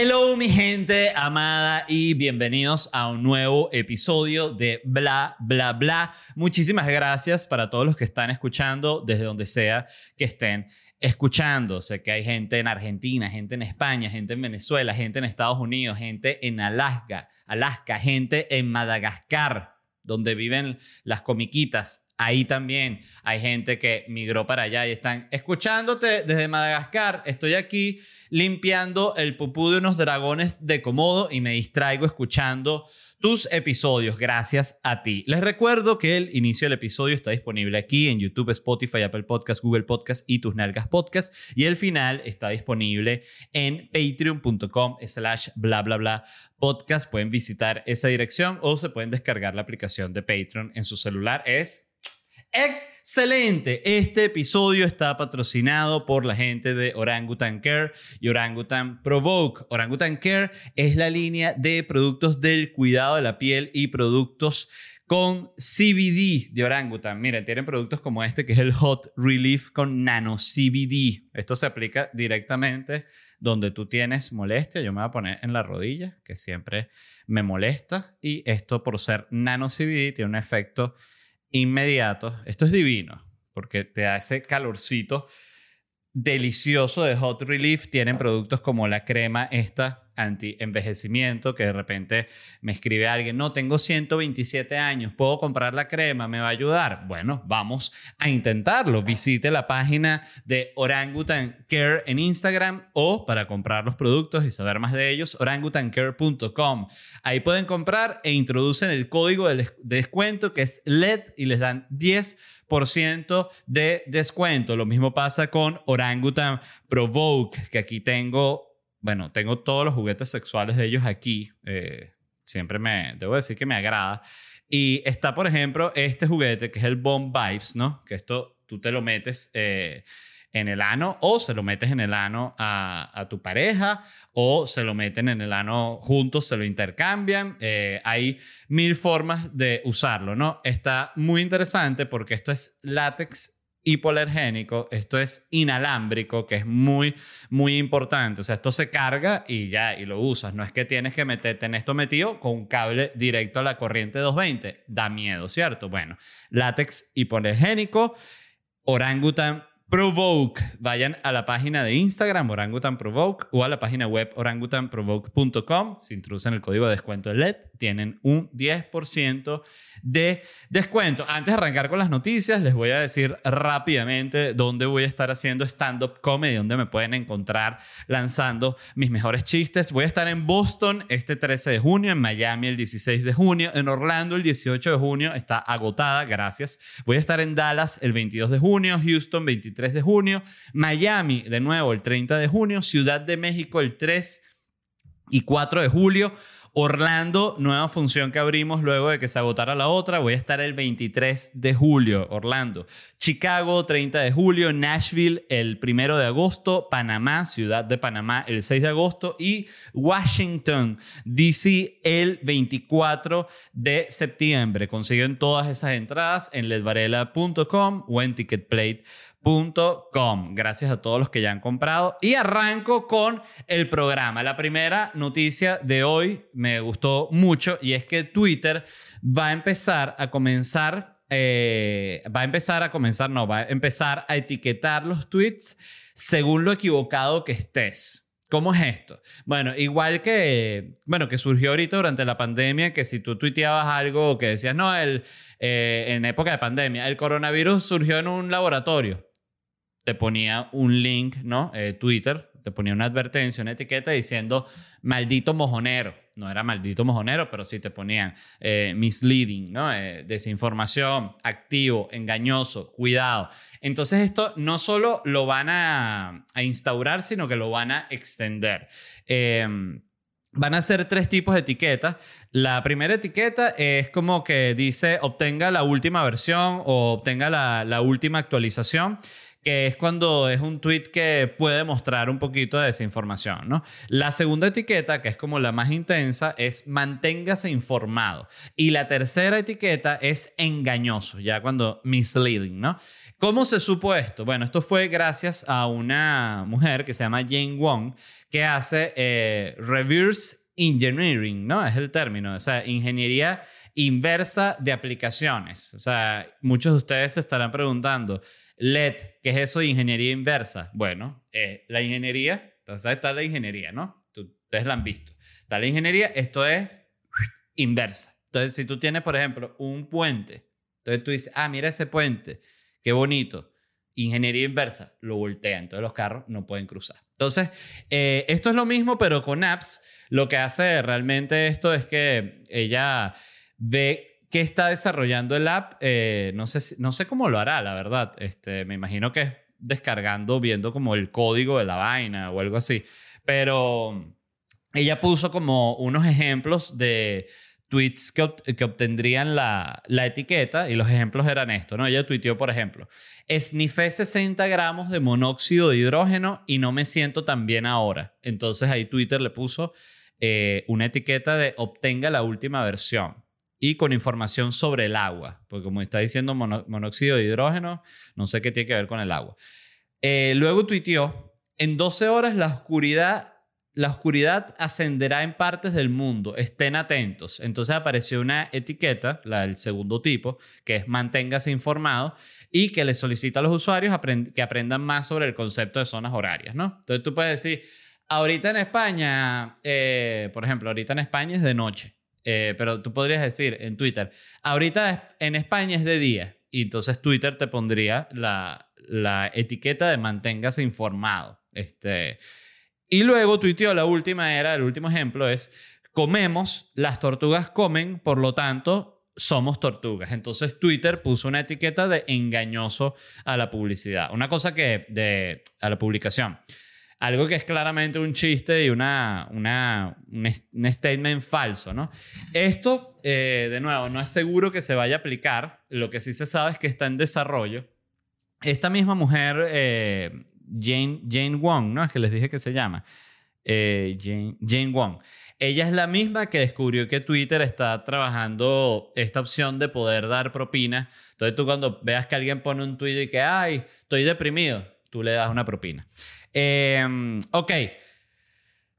Hello mi gente amada y bienvenidos a un nuevo episodio de Bla Bla Bla. Muchísimas gracias para todos los que están escuchando desde donde sea que estén escuchando. Sé que hay gente en Argentina, gente en España, gente en Venezuela, gente en Estados Unidos, gente en Alaska, Alaska, gente en Madagascar, donde viven las comiquitas. Ahí también hay gente que migró para allá y están escuchándote desde Madagascar. Estoy aquí limpiando el pupú de unos dragones de Komodo y me distraigo escuchando tus episodios gracias a ti. Les recuerdo que el inicio del episodio está disponible aquí en YouTube, Spotify, Apple Podcast, Google Podcast y Tus Nalgas Podcast y el final está disponible en patreon.com slash bla bla bla podcast. Pueden visitar esa dirección o se pueden descargar la aplicación de Patreon en su celular. Es Excelente. Este episodio está patrocinado por la gente de Orangutan Care y Orangutan Provoke. Orangutan Care es la línea de productos del cuidado de la piel y productos con CBD de Orangutan. Miren, tienen productos como este que es el Hot Relief con Nano CBD. Esto se aplica directamente donde tú tienes molestia. Yo me voy a poner en la rodilla, que siempre me molesta. Y esto por ser Nano CBD tiene un efecto inmediato. Esto es divino, porque te da ese calorcito delicioso de Hot Relief. Tienen productos como la crema esta anti-envejecimiento, que de repente me escribe alguien, no, tengo 127 años, ¿puedo comprar la crema? ¿Me va a ayudar? Bueno, vamos a intentarlo. Visite la página de Orangutan Care en Instagram o para comprar los productos y saber más de ellos, orangutancare.com. Ahí pueden comprar e introducen el código de descuento que es LED y les dan 10 de descuento. Lo mismo pasa con Orangutan Provoke, que aquí tengo, bueno, tengo todos los juguetes sexuales de ellos aquí. Eh, siempre me, debo decir que me agrada. Y está, por ejemplo, este juguete que es el Bomb Vibes, ¿no? Que esto tú te lo metes. Eh, en el ano o se lo metes en el ano a, tu pareja o se lo meten en el ano juntos, se lo intercambian. Eh, hay mil formas de usarlo, ¿no? Está muy interesante porque esto es látex hipoalergénico, esto es inalámbrico, que es muy, muy importante. O sea, esto se carga y ya, y lo usas. No es que tienes que meterte en esto metido con un cable directo a la corriente 220. Da miedo, ¿cierto? Bueno, látex hipoalergénico, orangutan Provoke. Vayan a la página de Instagram Orangutan Provoke o a la página web orangutanprovoke.com. Si introducen el código de descuento LED, tienen un 10% de descuento. Antes de arrancar con las noticias, les voy a decir rápidamente dónde voy a estar haciendo stand-up comedy, dónde me pueden encontrar lanzando mis mejores chistes. Voy a estar en Boston este 13 de junio, en Miami el 16 de junio, en Orlando el 18 de junio, está agotada, gracias. Voy a estar en Dallas el 22 de junio, Houston 23 de junio, Miami de nuevo el 30 de junio, Ciudad de México el 3 y 4 de julio. Orlando, nueva función que abrimos luego de que se agotara la otra. Voy a estar el 23 de julio, Orlando. Chicago, 30 de julio. Nashville, el 1 de agosto. Panamá, ciudad de Panamá, el 6 de agosto. Y Washington, D.C., el 24 de septiembre. Consiguen todas esas entradas en ledvarela.com o en Ticketplate Com. Gracias a todos los que ya han comprado. Y arranco con el programa. La primera noticia de hoy me gustó mucho y es que Twitter va a empezar a comenzar, eh, va a empezar a comenzar, no, va a empezar a etiquetar los tweets según lo equivocado que estés. ¿Cómo es esto? Bueno, igual que, bueno, que surgió ahorita durante la pandemia, que si tú tuiteabas algo que decías, no, el, eh, en época de pandemia, el coronavirus surgió en un laboratorio te ponía un link, ¿no? Eh, Twitter, te ponía una advertencia, una etiqueta diciendo maldito mojonero. No era maldito mojonero, pero sí te ponían eh, misleading, ¿no? Eh, desinformación, activo, engañoso, cuidado. Entonces esto no solo lo van a, a instaurar, sino que lo van a extender. Em, van a ser tres tipos de etiquetas. La primera etiqueta es como que dice obtenga la última versión o obtenga la, la última actualización que es cuando es un tweet que puede mostrar un poquito de desinformación, ¿no? La segunda etiqueta, que es como la más intensa, es manténgase informado. Y la tercera etiqueta es engañoso, ya cuando misleading, ¿no? ¿Cómo se supo esto? Bueno, esto fue gracias a una mujer que se llama Jane Wong, que hace eh, reverse engineering, ¿no? Es el término, o sea, ingeniería inversa de aplicaciones. O sea, muchos de ustedes se estarán preguntando, LED, ¿qué es eso de ingeniería inversa? Bueno, eh, la ingeniería, entonces está la ingeniería, ¿no? Ustedes la han visto. Está la ingeniería, esto es inversa. Entonces, si tú tienes, por ejemplo, un puente, entonces tú dices, ah, mira ese puente, qué bonito. Ingeniería inversa, lo voltea, entonces los carros no pueden cruzar. Entonces, eh, esto es lo mismo, pero con apps. Lo que hace realmente esto es que ella ve que está desarrollando el app. Eh, no, sé, no sé cómo lo hará, la verdad. Este, me imagino que es descargando, viendo como el código de la vaina o algo así. Pero ella puso como unos ejemplos de tweets que, que obtendrían la, la, etiqueta y los ejemplos eran esto, ¿no? Ella tuiteó, por ejemplo, esnifé 60 gramos de monóxido de hidrógeno y no me siento tan bien ahora. Entonces ahí Twitter le puso eh, una etiqueta de obtenga la última versión y con información sobre el agua, porque como está diciendo monóxido de hidrógeno, no sé qué tiene que ver con el agua. Eh, luego tuiteó, en 12 horas la oscuridad la oscuridad ascenderá en partes del mundo, estén atentos. Entonces apareció una etiqueta, la segundo tipo, que es manténgase informado y que le solicita a los usuarios que aprendan más sobre el concepto de zonas horarias, ¿no? Entonces tú puedes decir, ahorita en España, eh, por ejemplo, ahorita en España es de noche, eh, pero tú podrías decir en Twitter, ahorita en España es de día, y entonces Twitter te pondría la, la etiqueta de manténgase informado. Este, y luego tuiteó, la última era, el último ejemplo es, comemos, las tortugas comen, por lo tanto, somos tortugas. Entonces Twitter puso una etiqueta de engañoso a la publicidad. Una cosa que, de, a la publicación. Algo que es claramente un chiste y una, una, un, statement falso, ¿no? Esto, eh, de nuevo, no es seguro que se vaya a aplicar. Lo que sí se sabe es que está en desarrollo. Esta misma mujer eh, Jane, Jane Wong, ¿no? Es que les dije que se llama. Eh, Jane, Jane Wong. Ella es la misma que descubrió que Twitter está trabajando esta opción de poder dar propina. Entonces tú cuando veas que alguien pone un tweet y que, ay, estoy deprimido, tú le das una propina. Em, ok.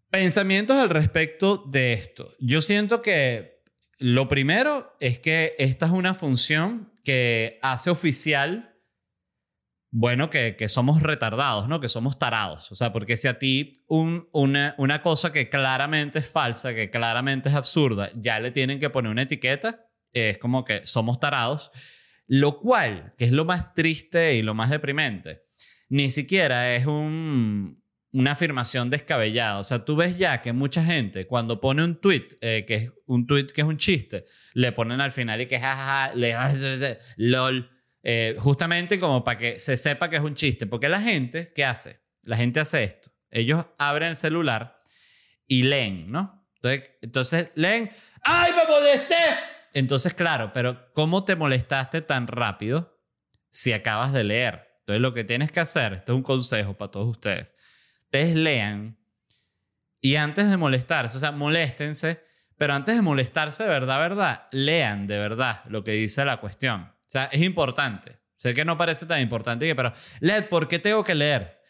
Pensamientos al respecto de esto. Yo siento que lo primero es que esta es una función que hace oficial bueno, que, somos retardados, ¿no? Que somos tarados. O sea, porque si a ti un, una, una cosa que claramente es falsa, que claramente es absurda, ya le tienen que poner una etiqueta, es como que somos tarados. Lo cual, que es lo más triste y lo más deprimente, ni siquiera es un, una afirmación descabellada. O sea, tú ves ya que mucha gente cuando pone un tweet, eh, que es un tweet que es un chiste, le ponen al final y que jajaja, le lol eh, justamente como para que se sepa que es un chiste. Porque la gente, ¿qué hace? La gente hace esto. Ellos abren el celular y leen, ¿no? Entonces, entonces leen, ¡ay, me molesté! Entonces, claro, pero ¿cómo te molestaste tan rápido si acabas de leer? Entonces, lo que tienes que hacer, esto es un consejo para todos ustedes, ustedes lean y antes de molestarse, o sea, moléstense, pero antes de molestarse de verdad, verdad, lean de verdad lo que dice la cuestión. O sea, es importante. Sé que no parece tan importante, pero Led, ¿por qué tengo que leer?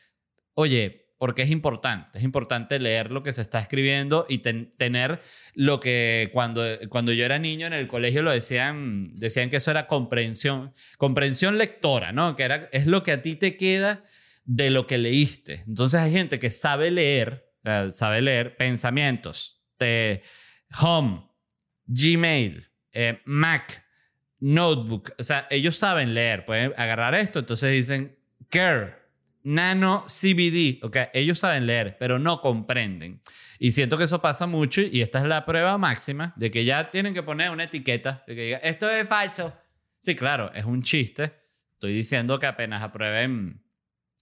Oye, porque es importante. Es importante leer lo que se está escribiendo y tener lo que cuando, cuando yo era niño en el colegio lo decían, decían que eso era comprensión, comprensión lectora, ¿no? Que era, es lo que a ti te queda de lo que leíste. Entonces hay gente que sabe leer, sabe leer pensamientos de Home, Gmail, eh, Mac, notebook. O sea, ellos saben leer, pueden agarrar esto, entonces dicen care, nano CBD. Ok, ellos saben leer, pero no comprenden. Y siento que eso pasa mucho y esta es la prueba máxima de que ya tienen que poner una etiqueta de que diga, esto es falso. Sí, claro, es un chiste. Estoy diciendo que apenas aprueben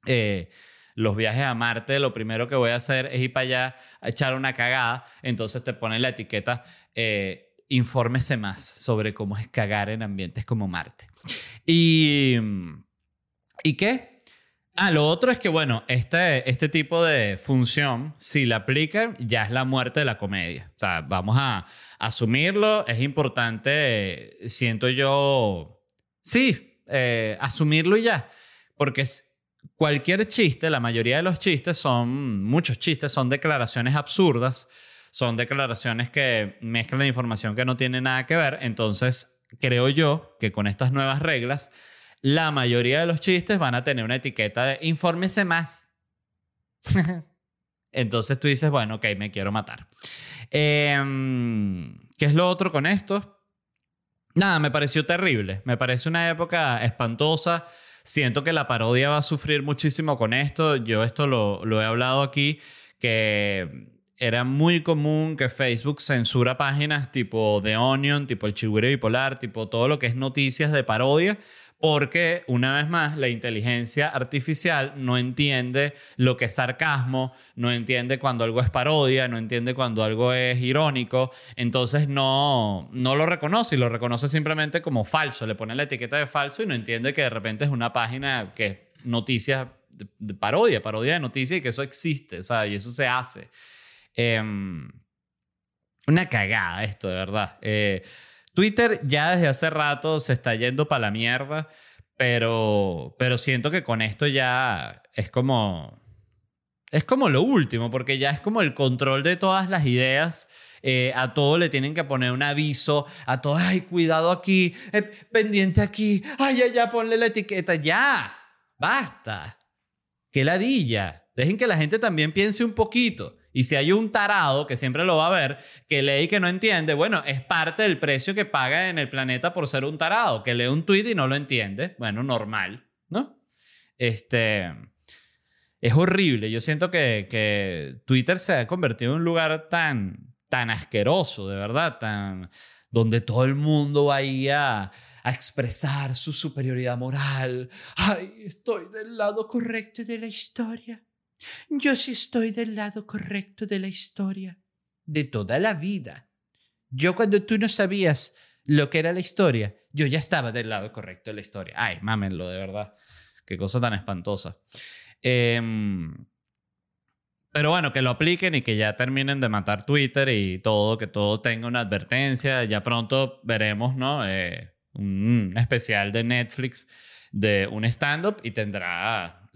eh, los viajes a Marte, lo primero que voy a hacer es ir para allá a echar una cagada. Entonces te ponen la etiqueta. Eh, infórmese más sobre cómo es cagar en ambientes como Marte. ¿Y, ¿y qué? Ah, lo otro es que, bueno, este, este tipo de función, si la aplican, ya es la muerte de la comedia. O sea, vamos a asumirlo. Es importante, siento yo, sí, eh, asumirlo y ya. Porque cualquier chiste, la mayoría de los chistes son, muchos chistes son declaraciones absurdas, son declaraciones que mezclan información que no tiene nada que ver. Entonces, creo yo que con estas nuevas reglas la mayoría de los chistes van a tener una etiqueta de infórmese más. Entonces tú dices, bueno, ok, me quiero matar. Em, ¿Qué es lo otro con esto? Nada, me pareció terrible. Me parece una época espantosa. Siento que la parodia va a sufrir muchísimo con esto. Yo esto lo, lo he hablado aquí, que era muy común que Facebook censura páginas tipo The Onion, tipo El Chigüire Bipolar, tipo todo lo que es noticias de parodia, porque una vez más la inteligencia artificial no entiende lo que es sarcasmo, no entiende cuando algo es parodia, no entiende cuando algo es irónico, entonces no, no lo reconoce y lo reconoce simplemente como falso, le pone la etiqueta de falso y no entiende que de repente es una página que es noticias de, parodia, parodia de noticias y que eso existe, o sea, y eso se hace. Em, una cagada esto, de verdad. Eh, Twitter ya desde hace rato se está yendo para la mierda, pero, pero siento que con esto ya es como... Es como lo último, porque ya es como el control de todas las ideas. Eh, a todo le tienen que poner un aviso, a todo, ay, cuidado aquí, eh, pendiente aquí, ay, ya, ya, ponle la etiqueta, ya, basta. Qué ladilla. Dejen que la gente también piense un poquito. Y si hay un tarado, que siempre lo va a ver, que lee y que no entiende, bueno, es parte del precio que paga en el planeta por ser un tarado, que lee un tweet y no lo entiende. Bueno, normal, ¿no? Este... Es horrible. Yo siento que, que Twitter se ha convertido en un lugar tan, tan asqueroso, de verdad, tan, donde todo el mundo va ahí a, a, expresar su superioridad moral. Ay, estoy del lado correcto de la historia. Yo sí estoy del lado correcto de la historia, de toda la vida. Yo cuando tú no sabías lo que era la historia, yo ya estaba del lado correcto de la historia. Ay, mámenlo, de verdad. Qué cosa tan espantosa. Em, pero bueno, que lo apliquen y que ya terminen de matar Twitter y todo, que todo tenga una advertencia. Ya pronto veremos, ¿no? Eh, un especial de Netflix de un stand-up y tendrá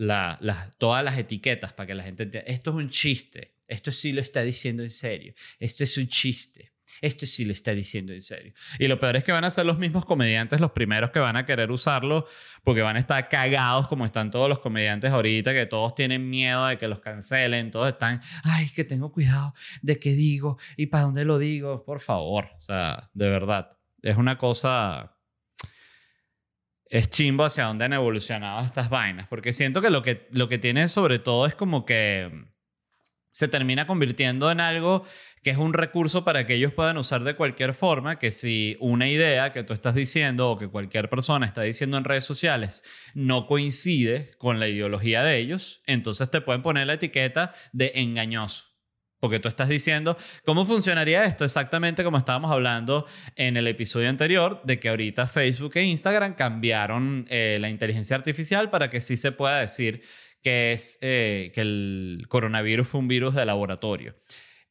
todas las etiquetas para que la gente entienda. Esto es un chiste. Esto sí lo está diciendo en serio. Esto es un chiste. Esto sí lo está diciendo en serio. Y lo peor es que van a ser los mismos comediantes los primeros que van a querer usarlo porque van a estar cagados como están todos los comediantes ahorita, que todos tienen miedo de que los cancelen, todos están, ay, que tengo cuidado de qué digo y para dónde lo digo. Por favor, o sea, de verdad. Es una cosa es chimbo hacia dónde han evolucionado estas vainas, porque siento que lo que, lo que tiene sobre todo es como que se termina convirtiendo en algo que es un recurso para que ellos puedan usar de cualquier forma, que si una idea que tú estás diciendo o que cualquier persona está diciendo en redes sociales no coincide con la ideología de ellos, entonces te pueden poner la etiqueta de engañoso. Porque tú estás diciendo, ¿cómo funcionaría esto? Exactamente como estábamos hablando en el episodio anterior, de que ahorita Facebook e Instagram cambiaron eh, la inteligencia artificial para que sí se pueda decir que, es, eh, que el coronavirus fue un virus de laboratorio.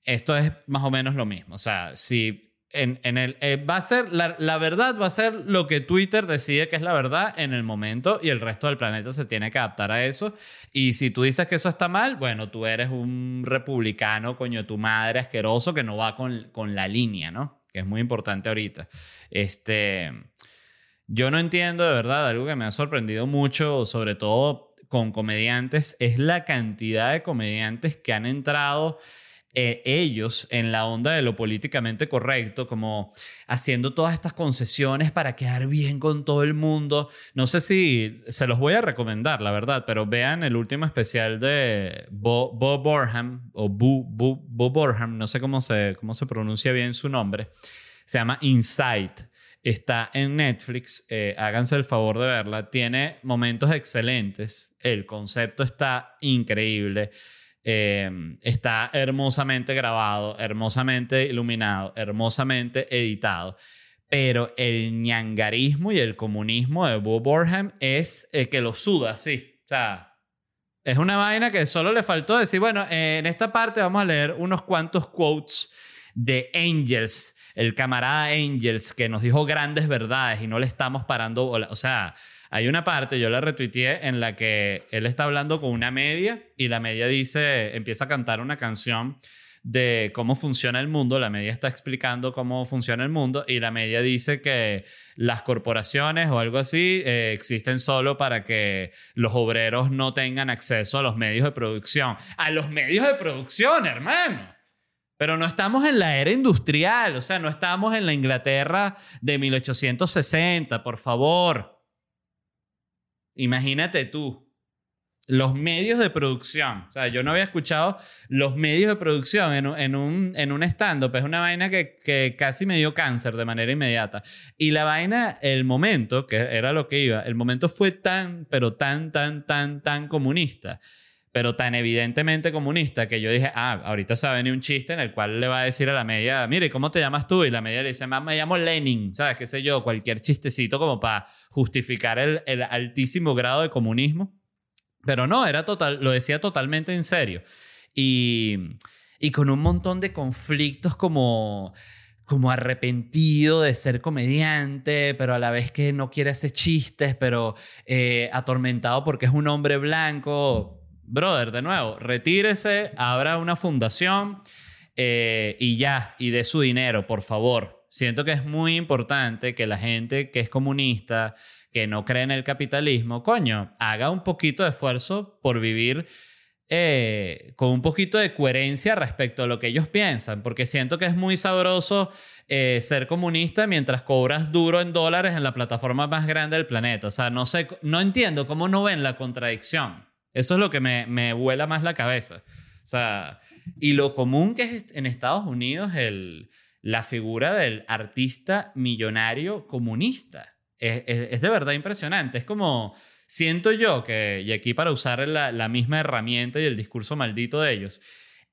Esto es más o menos lo mismo. O sea, si en, el, eh, va a ser, la, la, verdad va a ser lo que Twitter decide que es la verdad en el momento y el resto del planeta se tiene que adaptar a eso. Y si tú dices que eso está mal, bueno, tú eres un republicano, coño, tu madre asqueroso que no va con, con la línea, ¿no? Que es muy importante ahorita. Este, yo no entiendo de verdad, algo que me ha sorprendido mucho, sobre todo con comediantes, es la cantidad de comediantes que han entrado eh, ellos en la onda de lo políticamente correcto, como haciendo todas estas concesiones para quedar bien con todo el mundo. No sé si se los voy a recomendar, la verdad, pero vean el último especial de Bob Borham, o Bo, Borham, no sé cómo se, cómo se pronuncia bien su nombre. Se llama Insight. Está en Netflix, eh, háganse el favor de verla. Tiene momentos excelentes, el concepto está increíble. Em, está hermosamente grabado, hermosamente iluminado, hermosamente editado. Pero el ñangarismo y el comunismo de Bob Borham es el que lo suda, sí. O sea, Es una vaina que solo le faltó decir, bueno, eh, en esta parte vamos a leer unos cuantos quotes de Angels, el camarada Angels, que nos dijo grandes verdades y no le estamos parando. O sea, hay una parte, yo la retuiteé, en la que él está hablando con una media y la media dice, empieza a cantar una canción de cómo funciona el mundo, la media está explicando cómo funciona el mundo y la media dice que las corporaciones o algo así eh, existen solo para que los obreros no tengan acceso a los medios de producción. A los medios de producción, hermano. Pero no estamos en la era industrial, o sea, no estamos en la Inglaterra de 1860, por favor. Imagínate tú los medios de producción. O sea, yo no había escuchado los medios de producción en, en un, en un stand-up. Es una vaina que, que, casi me dio cáncer de manera inmediata. Y la vaina, el momento, que era lo que iba, el momento fue tan, pero tan, tan, tan, tan comunista. Pero tan evidentemente comunista que yo dije, ah, ahorita se va a venir un chiste en el cual le va a decir a la media, mire, ¿cómo te llamas tú? Y la media le dice, me llamo Lenin, ¿sabes? ¿Qué sé yo? Cualquier chistecito como para justificar el, el altísimo grado de comunismo. Pero no, era total, lo decía totalmente en serio. Y, y con un montón de conflictos como como arrepentido de ser comediante, pero a la vez que no quiere hacer chistes, pero eh, atormentado porque es un hombre blanco. Brother, de nuevo, retírese, abra una fundación eh, y ya, y dé su dinero, por favor. Siento que es muy importante que la gente que es comunista, que no cree en el capitalismo, coño, haga un poquito de esfuerzo por vivir eh, con un poquito de coherencia respecto a lo que ellos piensan, porque siento que es muy sabroso eh, ser comunista mientras cobras duro en dólares en la plataforma más grande del planeta. O sea, no sé, no entiendo cómo no ven la contradicción. Eso es lo que me, me vuela más la cabeza. O sea, y lo común que es en Estados Unidos el, la figura del artista millonario comunista es, de verdad impresionante. Es como, siento yo que, y aquí para usar la, la misma herramienta y el discurso maldito de ellos,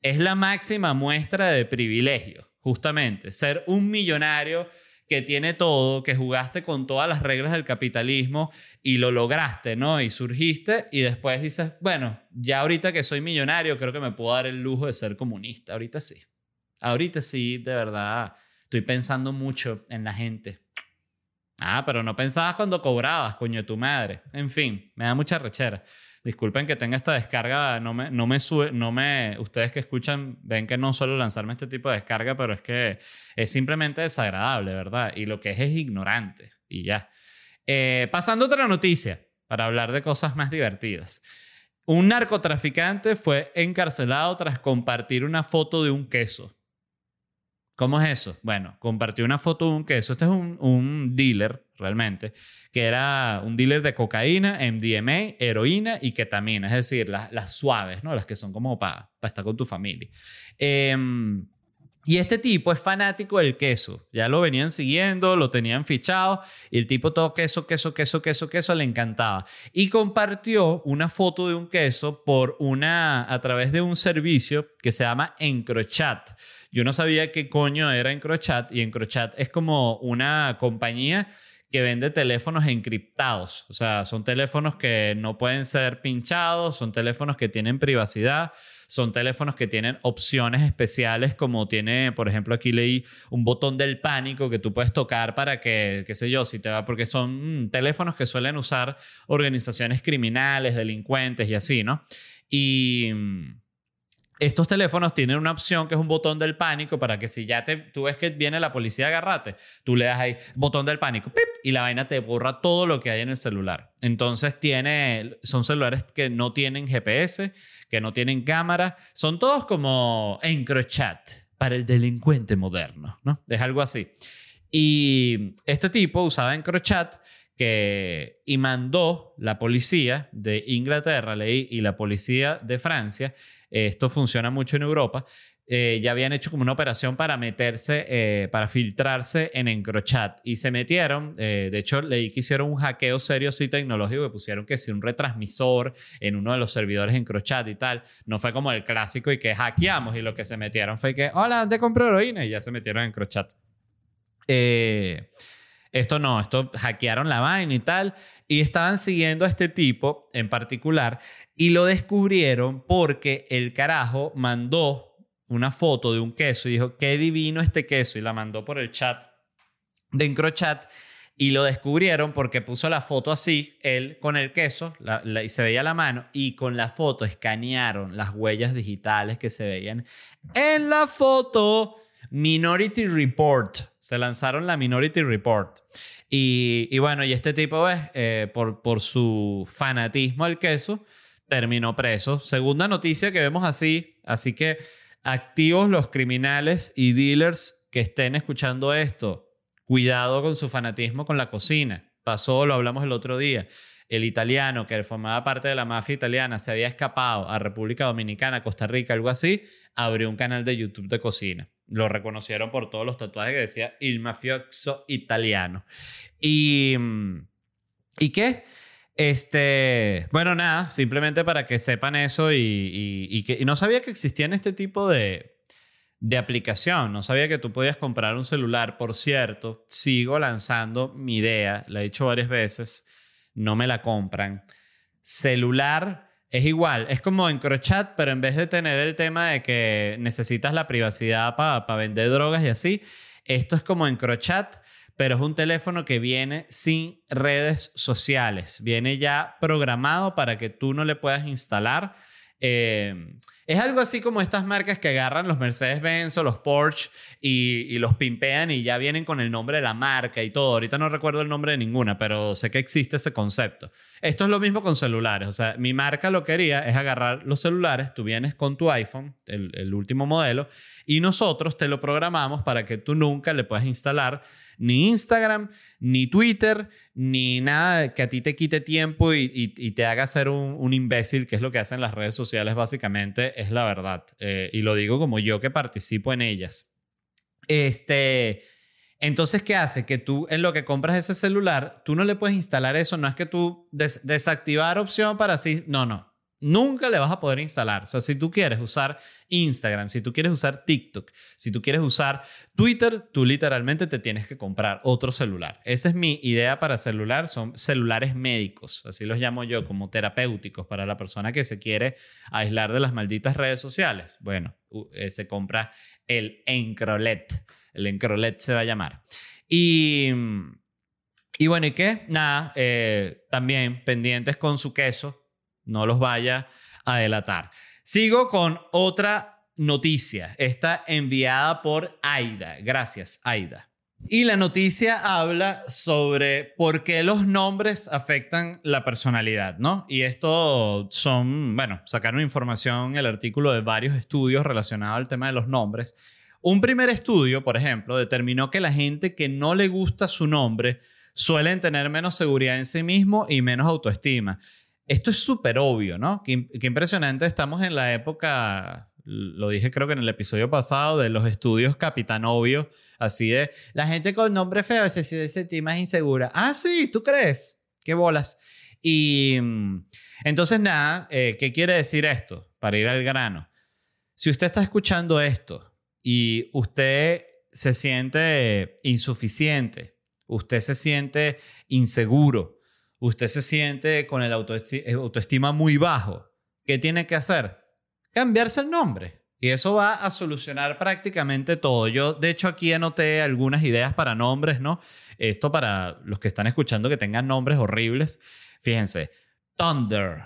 es la máxima muestra de privilegio, justamente, ser un millonario que tiene todo, que jugaste con todas las reglas del capitalismo y lo lograste, ¿no? Y surgiste y después dices, bueno, ya ahorita que soy millonario, creo que me puedo dar el lujo de ser comunista. Ahorita sí. Ahorita sí, de verdad, estoy pensando mucho en la gente. Ah, pero no pensabas cuando cobrabas, coño, tu madre. En fin, me da mucha rechera. Disculpen que tenga esta descarga, no me, no me sube, no me, ustedes que escuchan ven que no suelo lanzarme este tipo de descarga, pero es que es simplemente desagradable, ¿verdad? Y lo que es es ignorante y ya. Eh, pasando a otra noticia, para hablar de cosas más divertidas. Un narcotraficante fue encarcelado tras compartir una foto de un queso. ¿Cómo es eso? Bueno, compartió una foto de un queso. Este es un, un dealer, realmente, que era un dealer de cocaína, MDMA, heroína y ketamina, es decir, las, las suaves, ¿no? Las que son como para estar con tu familia. Em, y este tipo es fanático del queso. Ya lo venían siguiendo, lo tenían fichado y el tipo todo queso, queso, queso, queso, queso le encantaba. Y compartió una foto de un queso por una a través de un servicio que se llama Encrochat. Yo no sabía qué coño era Encrochat y Encrochat es como una compañía que vende teléfonos encriptados. O sea, son teléfonos que no pueden ser pinchados, son teléfonos que tienen privacidad, son teléfonos que tienen opciones especiales como tiene, por ejemplo, aquí leí un botón del pánico que tú puedes tocar para que, qué sé yo, si te va, porque son mm, teléfonos que suelen usar organizaciones criminales, delincuentes y así, ¿no? Y... Mm, estos teléfonos tienen una opción que es un botón del pánico para que si ya te, tú ves que viene la policía a agarrarte, tú le das ahí botón del pánico y la vaina te borra todo lo que hay en el celular. Entonces tiene, son celulares que no tienen GPS, que no tienen cámara, son todos como EncroChat para el delincuente moderno, ¿no? Es algo así. Y este tipo usaba EncroChat que, y mandó la policía de Inglaterra, leí, y la policía de Francia esto funciona mucho en Europa, eh, ya habían hecho como una operación para meterse, eh, para filtrarse en Encrochat y se metieron, eh, de hecho leí que hicieron un hackeo serio sí tecnológico que pusieron que si un retransmisor en uno de los servidores Encrochat y tal, no fue como el clásico y que hackeamos y lo que se metieron fue que, hola, ¿dónde compré heroína? Y ya se metieron en Encrochat. Esto no, esto hackearon la vaina y tal. Y estaban siguiendo a este tipo en particular y lo descubrieron porque el carajo mandó una foto de un queso y dijo, qué divino este queso. Y la mandó por el chat de Encrochat y lo descubrieron porque puso la foto así, él con el queso, y se veía la mano, y con la foto escanearon las huellas digitales que se veían en la foto. Minority Report. Se lanzaron la Minority Report. Y, bueno, y este tipo, ¿ves? Eh, por, por su fanatismo al queso, terminó preso. Segunda noticia que vemos así. Así que activos los criminales y dealers que estén escuchando esto Cuidado con su fanatismo con la cocina. Pasó, lo hablamos el otro día. El italiano que formaba parte de la mafia italiana se había escapado a República Dominicana, Costa Rica, algo así, abrió un canal de YouTube de cocina. Lo reconocieron por todos los tatuajes que decía Il mafioso italiano. Y, mm, ¿y qué? Este, bueno, nada, simplemente para que sepan eso y, que, y no sabía que existían este tipo de, de aplicación. No sabía que tú podías comprar un celular. Por cierto, sigo lanzando mi idea, la he dicho varias veces, no me la compran. Celular es igual, es como Encrochat, pero en vez de tener el tema de que necesitas la privacidad para vender drogas y así, esto es como Encrochat, pero es un teléfono que viene sin redes sociales. Viene ya programado para que tú no le puedas instalar. Eh, es algo así como estas marcas que agarran los Mercedes-Benz o los Porsche y, los pimpean y ya vienen con el nombre de la marca y todo. Ahorita no recuerdo el nombre de ninguna, pero sé que existe ese concepto. Esto es lo mismo con celulares. O sea, mi marca lo que haría es agarrar los celulares, tú vienes con tu iPhone, el, el último modelo, y nosotros te lo programamos para que tú nunca le puedas instalar ni Instagram, ni Twitter, ni nada que a ti te quite tiempo y, te haga ser un, imbécil, que es lo que hacen las redes sociales básicamente, es la verdad. Eh, y lo digo como yo que participo en ellas. Este, entonces, ¿qué hace? Que tú en lo que compras ese celular, tú no le puedes instalar eso, no es que tú desactivar opción para así, no, no nunca le vas a poder instalar. O sea, si tú quieres usar Instagram, si tú quieres usar TikTok, si tú quieres usar Twitter, tú literalmente te tienes que comprar otro celular. Esa es mi idea para celular. Son celulares médicos, así los llamo yo, como terapéuticos para la persona que se quiere aislar de las malditas redes sociales. Bueno, eh, se compra el Encrolet. El Encrolet se va a llamar. Y... Y bueno, ¿y qué? Nada, eh, también pendientes con su queso, no los vaya a delatar. Sigo con otra noticia, esta enviada por Aida. Gracias, Aida. Y la noticia habla sobre por qué los nombres afectan la personalidad, ¿no? Y esto son, bueno, sacaron información en el artículo de varios estudios relacionados al tema de los nombres. Un primer estudio, por ejemplo, determinó que la gente que no le gusta su nombre suelen tener menos seguridad en sí mismo y menos autoestima. Esto es súper obvio, ¿no? Qué, impresionante. Estamos en la época, lo dije creo que en el episodio pasado, de los estudios Capitán Obvio, así de la gente con nombre feo se siente más insegura. Ah, sí, ¿tú crees? Qué bolas. Y mm, entonces, nada, eh, ¿qué quiere decir esto? Para ir al grano. Si usted está escuchando esto y usted se siente insuficiente, usted se siente inseguro, usted se siente con el eh, autoestima muy bajo, ¿qué tiene que hacer? Cambiarse el nombre. Y eso va a solucionar prácticamente todo. Yo, de hecho, aquí anoté algunas ideas para nombres, ¿no? Esto para los que están escuchando que tengan nombres horribles. Fíjense, Thunder,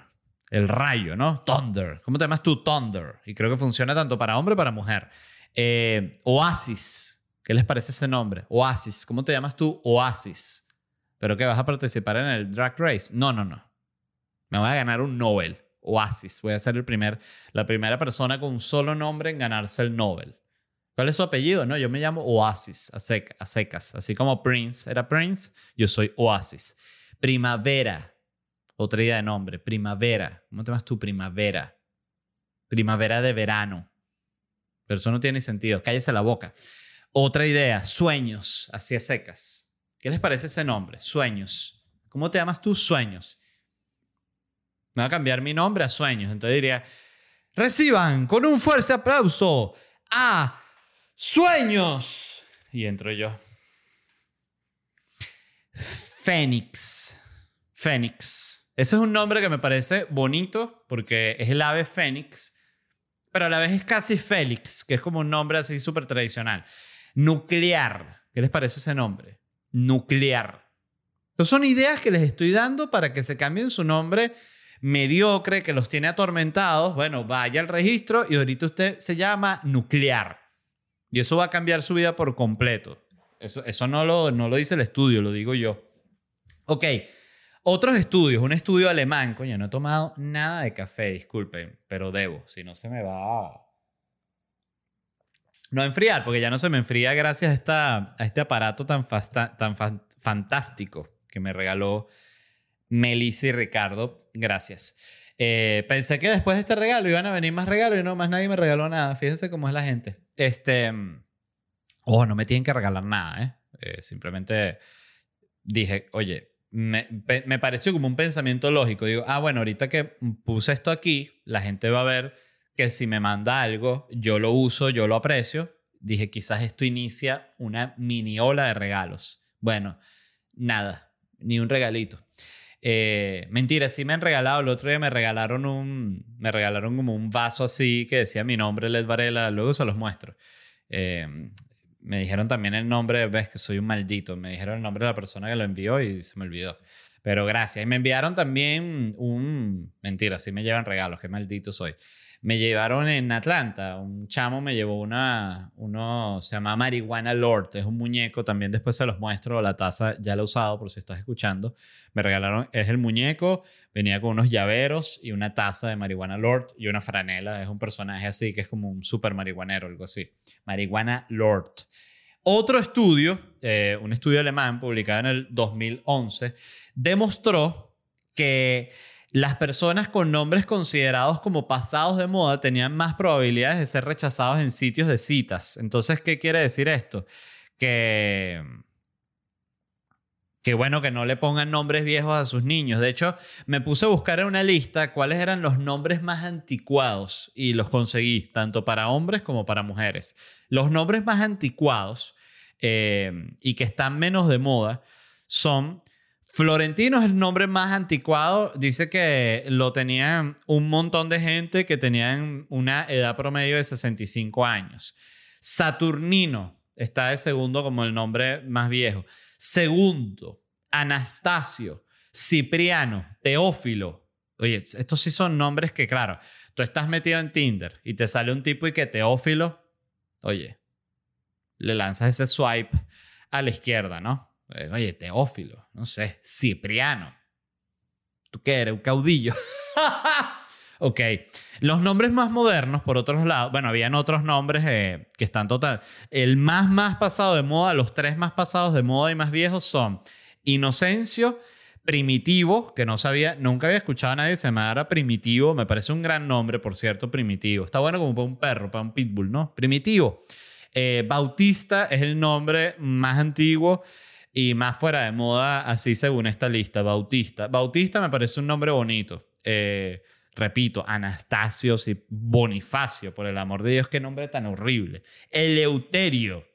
el rayo, ¿no? Thunder. ¿Cómo te llamas tú? Thunder. Y creo que funciona tanto para hombre como para mujer. Eh, Oasis. ¿Qué les parece ese nombre? Oasis. ¿Cómo te llamas tú? Oasis. ¿Pero qué vas a participar en el Drag Race? No, no, no. Me voy a ganar un Nobel. Oasis. Voy a ser el primer, la primera persona con un solo nombre en ganarse el Nobel. ¿Cuál es su apellido? No, yo me llamo Oasis, a, secas. Así como Prince era Prince, yo soy Oasis. Primavera. Otra idea de nombre. Primavera. ¿Cómo te llamas tú? Primavera. Primavera de verano. Pero eso no tiene sentido. Cállese la boca. Otra idea. Sueños. Así a secas. ¿Qué les parece ese nombre? Sueños. ¿Cómo te llamas tú? Sueños. Me va a cambiar mi nombre a Sueños. Entonces diría, reciban con un fuerte aplauso a Sueños. Y entro yo. Fénix. Fénix. Ese es un nombre que me parece bonito porque es el ave fénix, pero a la vez es casi Félix, que es como un nombre así súper tradicional. Nuclear. ¿Qué les parece ese nombre? Nuclear. Entonces son ideas que les estoy dando para que se cambien su nombre mediocre, que los tiene atormentados. Bueno, vaya al registro y ahorita usted se llama Nuclear. Y eso va a cambiar su vida por completo. Eso, eso no, lo, no lo dice el estudio, lo digo yo. Ok, otros estudios. Un estudio alemán. Coño, no he tomado nada de café, disculpen, pero debo. Si no se me va. No enfriar, porque ya no se me enfría gracias a, esta, a este aparato tan, tan fantástico que me regaló Melissa y Ricardo. Gracias. Eh, pensé que después de este regalo iban a venir más regalos y no, más nadie me regaló nada. Fíjense cómo es la gente. Este, oh, no me tienen que regalar nada, ¿eh? eh simplemente dije, oye, me, me, pareció como un pensamiento lógico. Digo, ah, bueno, ahorita que puse esto aquí, la gente va a ver que si me manda algo, yo lo uso, yo lo aprecio. Dije, quizás esto inicia una mini ola de regalos. Bueno, nada, ni un regalito. Eh, mentira, sí me han regalado. El otro día me regalaron un, me regalaron como un vaso así que decía mi nombre, Led Varela. Luego se los muestro. Eh, me dijeron también el nombre, ves que soy un maldito. Me dijeron el nombre de la persona que lo envió y se me olvidó. Pero gracias. Y me enviaron también un, mentira, sí me llevan regalos, qué maldito soy me llevaron en Atlanta, un chamo me llevó una, uno se llama Marihuana Lord, es un muñeco, también después se los muestro, la taza ya la he usado por si estás escuchando, me regalaron, es el muñeco, venía con unos llaveros y una taza de Marihuana Lord y una franela, es un personaje así que es como un super marihuanero, algo así, Marihuana Lord. Otro estudio, eh, un estudio alemán publicado en el 2011, demostró que las personas con nombres considerados como pasados de moda tenían más probabilidades de ser rechazados en sitios de citas. Entonces, ¿qué quiere decir esto? Que Qué bueno que no le pongan nombres viejos a sus niños. De hecho, me puse a buscar en una lista cuáles eran los nombres más anticuados y los conseguí, tanto para hombres como para mujeres. Los nombres más anticuados eh, y que están menos de moda son Florentino es el nombre más anticuado. Dice que lo tenían un montón de gente que tenían una edad promedio de 65 años. Saturnino está de segundo como el nombre más viejo. Segundo, Anastasio, Cipriano, Teófilo. Oye, estos sí son nombres que, claro, tú estás metido en Tinder y te sale un tipo y que Teófilo, oye, le lanzas ese swipe a la izquierda, ¿no? Eh, oye, Teófilo, no sé, Cipriano. ¿Tú qué eres? Un caudillo. ok. Los nombres más modernos, por otros lados, bueno, habían otros nombres eh, que están total. El más, más pasado de moda, los tres más pasados de moda y más viejos son Inocencio, Primitivo, que no sabía, nunca había escuchado a nadie se llamara Primitivo. Me parece un gran nombre, por cierto, Primitivo. Está bueno como para un perro, para un pitbull, ¿no? Primitivo. Eh, Bautista es el nombre más antiguo y más fuera de moda, así según esta lista, Bautista. Bautista me parece un nombre bonito. Eh, repito, Anastasio y Bonifacio, por el amor de Dios, qué nombre tan horrible. Eleuterio.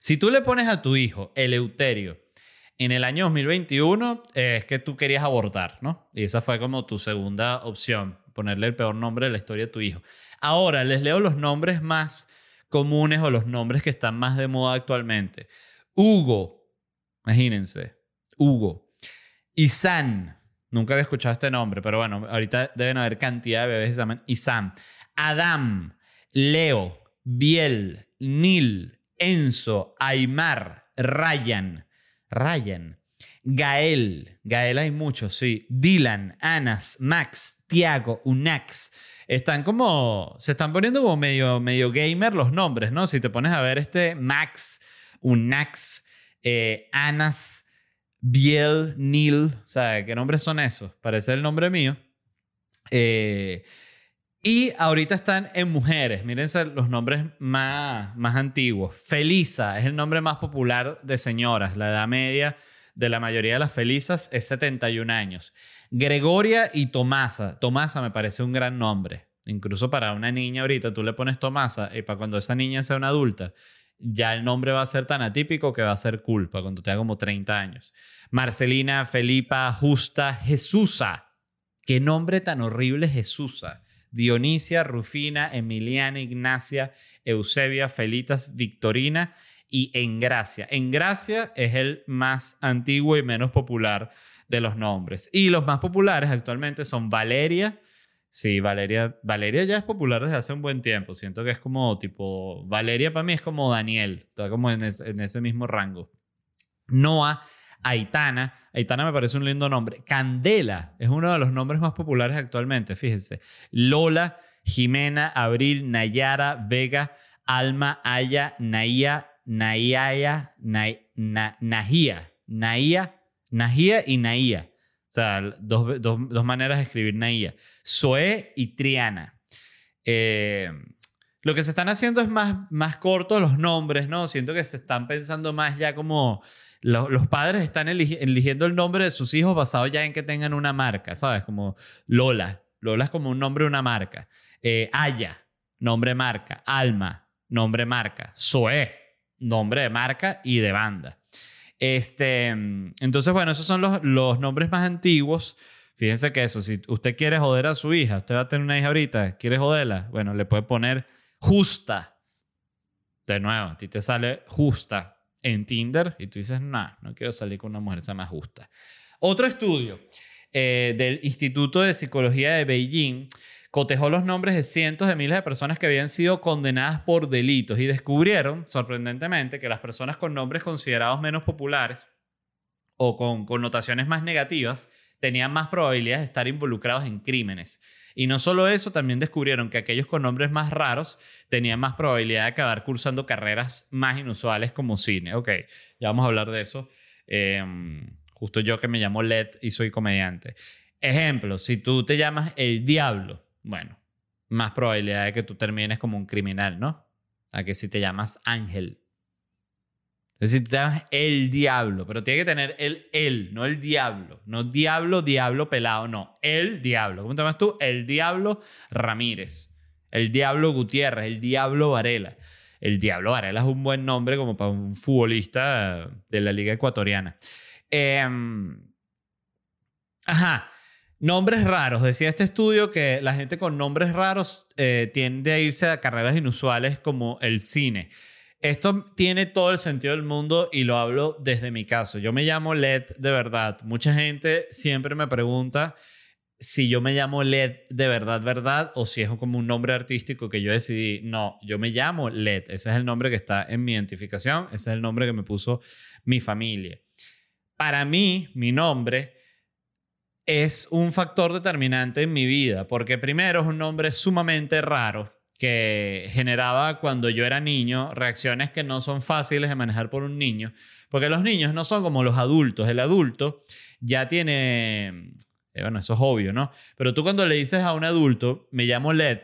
Si tú le pones a tu hijo Eleuterio en el año 2021, eh, es que tú querías abortar, ¿no? Y esa fue como tu segunda opción, ponerle el peor nombre de la historia a tu hijo. Ahora les leo los nombres más comunes o los nombres que están más de moda actualmente. Hugo, imagínense, Hugo. Isan, nunca había escuchado este nombre, pero bueno, ahorita deben haber cantidad de bebés que se llaman Isan. Adam, Leo, Biel, Nil, Enzo, Aymar, Ryan, Ryan, Gael, Gael hay muchos, sí, Dylan, Anas, Max, Tiago, Unax. Están como, se están poniendo como medio, medio gamer los nombres, ¿no? Si te pones a ver este Max, Unax, eh, Anas, Biel, Nil. O sea, ¿qué nombres son esos? Parece el nombre mío. Eh, y ahorita están en mujeres. Mírense los nombres más, más antiguos. Felisa es el nombre más popular de señoras. La edad media de la mayoría de las Felisas es 71 años. Gregoria y Tomasa. Tomasa me parece un gran nombre. Incluso para una niña ahorita tú le pones Tomasa y para cuando esa niña sea una adulta ya el nombre va a ser tan atípico que va a ser culpa cuando tenga como 30 años. Marcelina, Felipa, Justa, Jesusa. Qué nombre tan horrible Jesusa. Dionisia, Rufina, Emiliana, Ignacia, Eusebia, Felitas, Victorina y Engracia. Engracia es el más antiguo y menos popular de los nombres. Y los más populares actualmente son Valeria. Sí, Valeria, Valeria ya es popular desde hace un buen tiempo. Siento que es como tipo, Valeria para mí es como Daniel, está como en, ese mismo rango. Noah, Aitana. Aitana me parece un lindo nombre. Candela es uno de los nombres más populares actualmente, fíjense. Lola, Jimena, Abril, Nayara, Vega, Alma, Aya, Naía, Nayaya, Nahía, Naía, Nahía y Naía. O sea, dos, dos, maneras de escribir Naía. Zoe y Triana. Eh, lo que se están haciendo es más, más cortos los nombres, ¿no? Siento que se están pensando más ya como los, padres están eligiendo el nombre de sus hijos basado ya en que tengan una marca, ¿sabes? Como Lola. Lola es como un nombre de una marca. Eh, Aya, nombre marca. Alma, nombre marca. Zoe, nombre de marca y de banda. Este, entonces, bueno, esos son los, los nombres más antiguos. Fíjense que eso, si usted quiere joder a su hija, usted va a tener una hija ahorita, quiere joderla, bueno, le puede poner justa. De nuevo, a ti te sale justa en Tinder y tú dices, no, no quiero salir con una mujer esa más justa. Otro estudio eh, del Instituto de Psicología de Beijing cotejó los nombres de cientos de miles de personas que habían sido condenadas por delitos y descubrieron, sorprendentemente, que las personas con nombres considerados menos populares o con connotaciones más negativas tenían más probabilidades de estar involucrados en crímenes. Y no solo eso, también descubrieron que aquellos con nombres más raros tenían más probabilidad de acabar cursando carreras más inusuales como cine. Ok, ya vamos a hablar de eso. Em, justo yo que me llamo Led y soy comediante. Ejemplo, si tú te llamas El Diablo, bueno, más probabilidad de que tú termines como un criminal, ¿no? A que si te llamas Ángel es decir, te llamas el diablo, pero tiene que tener el él, no el diablo. No diablo, diablo pelado, no. El diablo. ¿Cómo te llamas tú? El diablo Ramírez. El diablo Gutiérrez. El diablo Varela. El diablo Varela es un buen nombre como para un futbolista de la Liga Ecuatoriana. Em, ajá. Nombres raros. Decía este estudio que la gente con nombres raros eh, tiende a irse a carreras inusuales como el cine. Esto tiene todo el sentido del mundo y lo hablo desde mi caso. Yo me llamo Led de verdad. Mucha gente siempre me pregunta si yo me llamo Led de verdad, verdad, o si es como un nombre artístico que yo decidí. No, yo me llamo Led. Ese es el nombre que está en mi identificación. Ese es el nombre que me puso mi familia. Para mí, mi nombre es un factor determinante en mi vida, porque primero es un nombre sumamente raro que generaba cuando yo era niño reacciones que no son fáciles de manejar por un niño, porque los niños no son como los adultos, el adulto ya tiene, eh, bueno, eso es obvio, ¿no? Pero tú cuando le dices a un adulto, me llamo Led,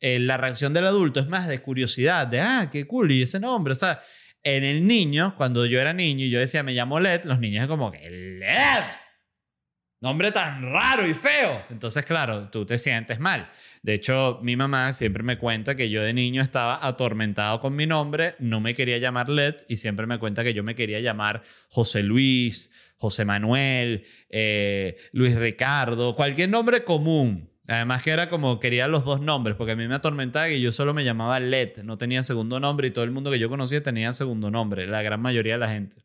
eh, la reacción del adulto es más de curiosidad, de, ah, qué cool, y ese nombre, o sea, en el niño, cuando yo era niño y yo decía, me llamo Led, los niños es como Led, nombre tan raro y feo. Entonces, claro, tú te sientes mal. De hecho, mi mamá siempre me cuenta que yo de niño estaba atormentado con mi nombre, no me quería llamar Led y siempre me cuenta que yo me quería llamar José Luis, José Manuel, eh, Luis Ricardo, cualquier nombre común. Además que era como quería los dos nombres, porque a mí me atormentaba que yo solo me llamaba Led, no tenía segundo nombre y todo el mundo que yo conocía tenía segundo nombre, la gran mayoría de la gente.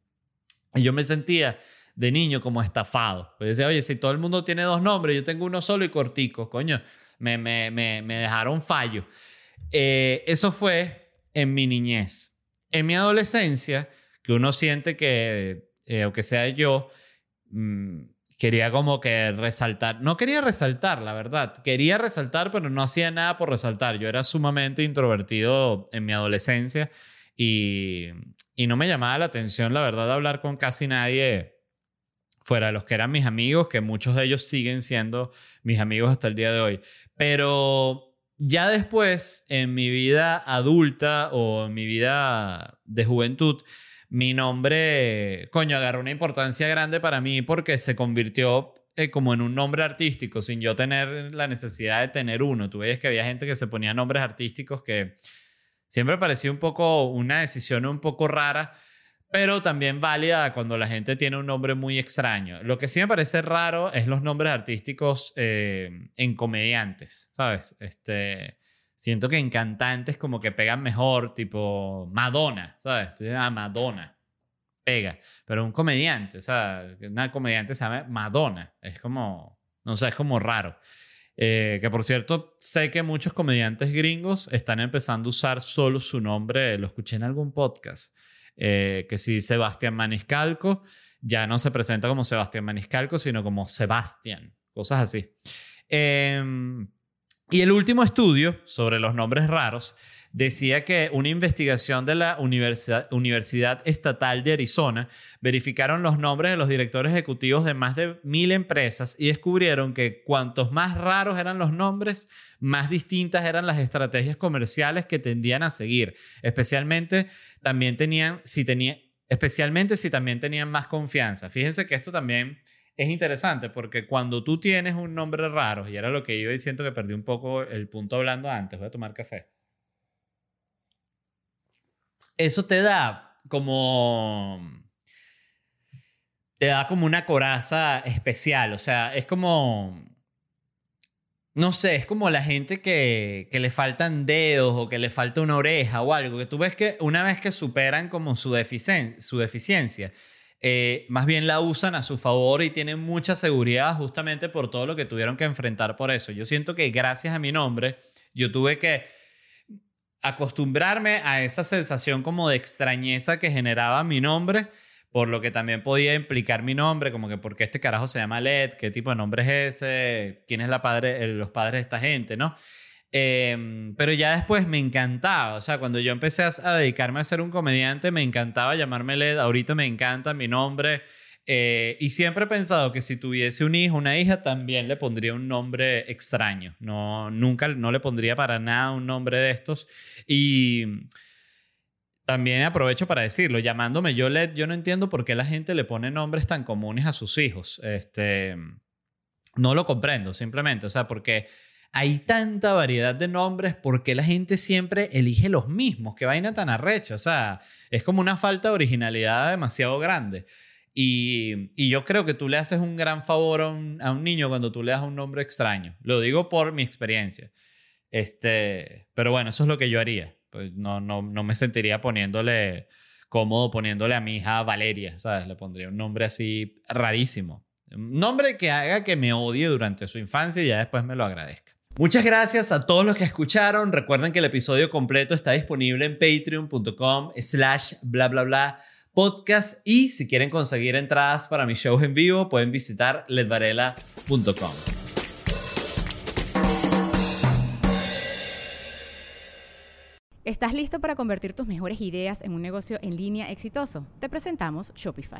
Y yo me sentía de niño como estafado. Pues decía, oye, si todo el mundo tiene dos nombres, yo tengo uno solo y cortico, coño me, me, me, me dejaron fallo. Eh, eso fue en mi niñez. En mi adolescencia, que uno siente que, eh, aunque sea yo, mm, quería como que resaltar. No quería resaltar, la verdad. Quería resaltar, pero no hacía nada por resaltar. Yo era sumamente introvertido en mi adolescencia y, y no me llamaba la atención, la verdad, hablar con casi nadie fuera de los que eran mis amigos, que muchos de ellos siguen siendo mis amigos hasta el día de hoy. Pero ya después, en mi vida adulta o en mi vida de juventud, mi nombre, coño, agarró una importancia grande para mí porque se convirtió eh, como en un nombre artístico, sin yo tener la necesidad de tener uno. Tú ves que había gente que se ponía nombres artísticos que Siempre pareció un poco una decisión un poco rara, pero también válida cuando la gente tiene un nombre muy extraño. Lo que sí me parece raro es los nombres artísticos eh, en comediantes, ¿sabes? Este, siento que en cantantes como que pegan mejor, tipo Madonna, ¿sabes? Tú dices, ah, Madonna, pega. Pero un comediante, o sea, una comediante se llama Madonna, es como, no sé, es como raro. Eh, que por cierto, sé que muchos comediantes gringos están empezando a usar solo su nombre, lo escuché en algún podcast, eh, que si Sebastián Maniscalco ya no se presenta como Sebastián Maniscalco, sino como Sebastián, cosas así. Em, y el último estudio sobre los nombres raros decía que una investigación de la Universidad, Universidad, Estatal de Arizona verificaron los nombres de los directores ejecutivos de más de mil empresas y descubrieron que cuantos más raros eran los nombres, más distintas eran las estrategias comerciales que tendían a seguir. Especialmente también tenían, si tenían, especialmente si también tenían más confianza. Fíjense que esto también es interesante porque cuando tú tienes un nombre raro, y era lo que yo siento que perdí un poco el punto hablando antes, voy a tomar café. Eso te da como... Te da como una coraza especial, o sea, es como... No sé, es como la gente que, que le faltan dedos o que le falta una oreja o algo, que tú ves que una vez que superan como su, su deficiencia, eh, más bien la usan a su favor y tienen mucha seguridad justamente por todo lo que tuvieron que enfrentar por eso. Yo siento que gracias a mi nombre, yo tuve que acostumbrarme a esa sensación como de extrañeza que generaba mi nombre, por lo que también podía implicar mi nombre, como que por qué este carajo se llama Led, qué tipo de nombre es ese, quién es la padre, los padres de esta gente, ¿no? Em, pero ya después me encantaba, o sea, cuando yo empecé a, dedicarme a ser un comediante, me encantaba llamarme Led, ahorita me encanta mi nombre. Eh, y siempre he pensado que si tuviese un hijo, una hija, también le pondría un nombre extraño. No, nunca, no le pondría para nada un nombre de estos. Y también aprovecho para decirlo, llamándome yo Led, yo no entiendo por qué la gente le pone nombres tan comunes a sus hijos. Este, no lo comprendo, simplemente. O sea, porque hay tanta variedad de nombres, ¿por qué la gente siempre elige los mismos? Qué vaina tan arrecha. O sea, es como una falta de originalidad demasiado grande. Y, yo creo que tú le haces un gran favor a un, a un, niño cuando tú le das un nombre extraño. Lo digo por mi experiencia. Este, pero bueno, eso es lo que yo haría. Pues no, no, no me sentiría poniéndole cómodo poniéndole a mi hija Valeria, ¿sabes? Le pondría un nombre así rarísimo. Un nombre que haga que me odie durante su infancia y ya después me lo agradezca. Muchas gracias a todos los que escucharon. Recuerden que el episodio completo está disponible en patreon.com slash bla bla bla podcast y si quieren conseguir entradas para mis shows en vivo pueden visitar ledvarela.com. ¿Estás listo para convertir tus mejores ideas en un negocio en línea exitoso? Te presentamos Shopify.